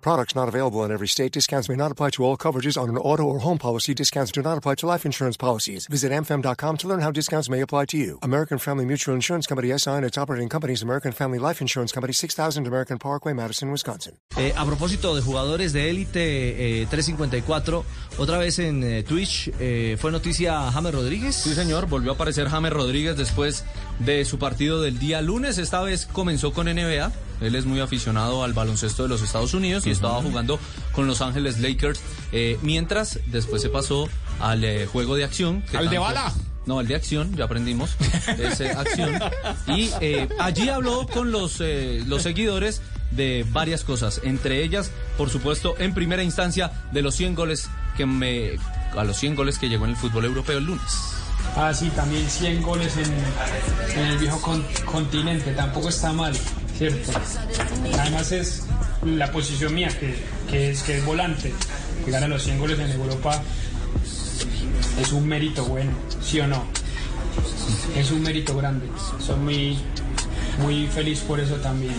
Products not available in every state. Discounts may not apply to all coverages on an auto or home policy. Discounts do not apply to life insurance policies. Visit amfam.com to learn how discounts may apply to you. American Family Mutual Insurance Company SI and its operating companies American Family Life Insurance Company 6000 American Parkway, Madison, Wisconsin. Eh, a propósito de jugadores de élite eh, 354, otra vez en eh, Twitch eh, fue noticia James Rodríguez. Sí, señor, volvió a aparecer James Rodríguez después de su partido del día lunes. Esta vez comenzó con NBA. Él es muy aficionado al baloncesto de los Estados Unidos y estaba jugando con Los Ángeles Lakers. eh, mientras después se pasó al eh, juego de acción. que ¿Al de bala? No, el de acción, ya aprendimos. Es eh, acción. Y eh, allí habló con los, los seguidores de varias cosas. Entre ellas, por supuesto, en primera instancia, de los 100 goles que me. A los 100 goles que llegó en el fútbol europeo el lunes. Ah, sí, también 100 goles en, en el viejo con- continente, tampoco está mal, ¿cierto? Además es la posición mía, que, que es, que es volante. Llegar a los 100 goles en Europa es un mérito bueno, ¿sí o no? Es un mérito grande. Soy muy, muy feliz por eso también.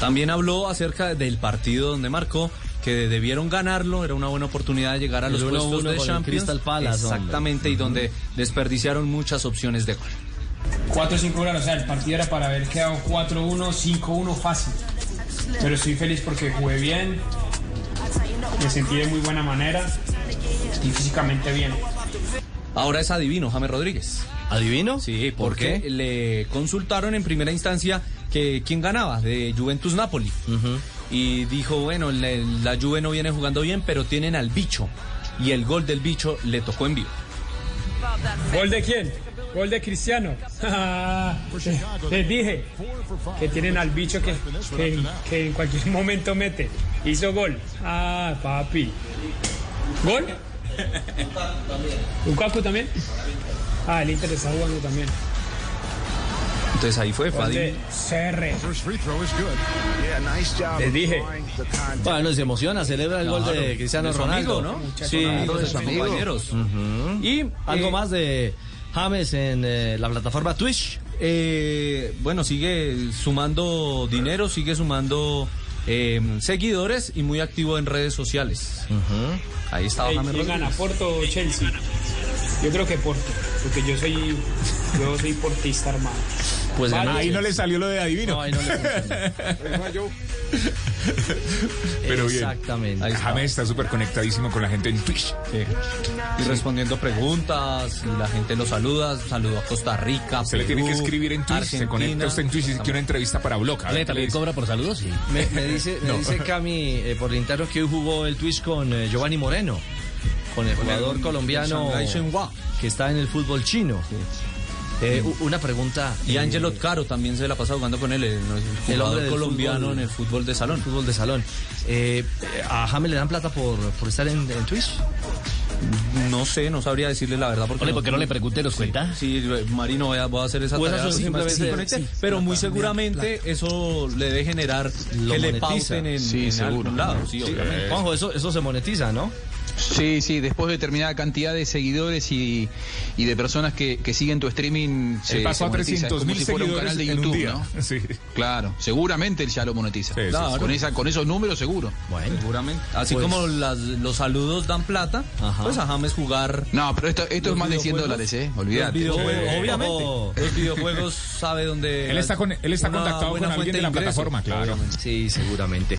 También habló acerca del partido donde marcó que debieron ganarlo, era una buena oportunidad de llegar a los 1-1 puestos de Champions. Crystal Palace, hombre. Exactamente, y donde desperdiciaron muchas opciones de gol. 4-5 goles, o sea, el partido era para haber quedado 4-1, 5-1 fácil. Pero estoy feliz porque jugué bien, me sentí de muy buena manera y físicamente bien. Ahora es adivino, James Rodríguez. ¿Adivino? Sí, ¿Por porque qué? le consultaron en primera instancia que quién ganaba de Juventus Napoli. Y dijo, bueno, le- la Juve no viene jugando bien, pero tienen al bicho. Y el gol del bicho le tocó en vivo. ¿Gol de quién? Gol de Cristiano. Les dije que tienen al bicho que, que, que en cualquier momento mete. Hizo gol. Ah, papi. ¿Gol? ¿Lukaku también? Ah, el Inter está jugando también. Entonces ahí fue, adivino. CR. Les dije. Bueno, se emociona, celebra el gol de Cristiano de Ronaldo, amigo, ¿no? Sí, de sus compañeros. Y Algo eh, más de James en eh, la plataforma Twitch. Eh, bueno, sigue sumando dinero, sigue sumando eh, seguidores y muy activo en redes sociales. Ahí estaba Ey, James ¿Quién gana. Porto o Chelsea? Yo creo que Porto, porque yo soy, yo soy portista, hermano. Pues ganó. Ahí no le salió lo de adivino. No, ahí no le. Pero bien. Exactamente. Ahí está. James está súper conectadísimo con la gente en Twitch. Sí. Y respondiendo preguntas, y la gente lo saluda, saludó a Costa Rica. Se le tiene que Perú, escribir en Twitch. Se Argentina. conecta usted en Twitch y dice que una entrevista para Blog. A ver, ¿Le ¿qué le también cobra por saludos? Sí. Me, me dice, me dice Cami eh, por el interno que hoy jugó el Twitch con eh, Giovanni Moreno, con el jugador colombiano que está en el fútbol chino. Eh, una pregunta. Y eh, Ángelo Caro también se la pasa jugando con él, el, el hombre colombiano fútbol. en el fútbol de salón. Fútbol de salón. Eh, ¿A James le dan plata por, por estar en, en Twitch? No sé, no sabría decirle la verdad. Porque Ole, ¿por qué no le pregunté los cuenta? Sí, Marino, voy a, voy a hacer esa O esas tarea. son Sí, simplemente- sí, sí, pero muy plata, seguramente eso le debe generar Lo que le monetiza. pauten en, Sí, en algún lado. Sí, obviamente. Juanjo, eso, eso se monetiza, ¿no? Sí, sí, después de determinada cantidad de seguidores y, y de personas que, que siguen tu streaming, se, Él pasó se a monetiza. Es 300 como mil si fuera un seguidores canal de en un YouTube, día. ¿no? Sí. Claro, seguramente él ya lo monetiza. Sí, sí, Claro. Con, esa, con esos números, seguro. Bueno. Seguramente. Así Pues- como las- los saludos dan plata, Ajá. pues a James jugar. No, pero esto, esto es más de 100 videojuegos- dólares, ¿eh? Los Olvídate. Sí. obviamente. Oh. Los videojuegos sabe dónde. Él está, con, él está contactado con alguien fuente de la ingreso. plataforma, claro. Sí, seguramente.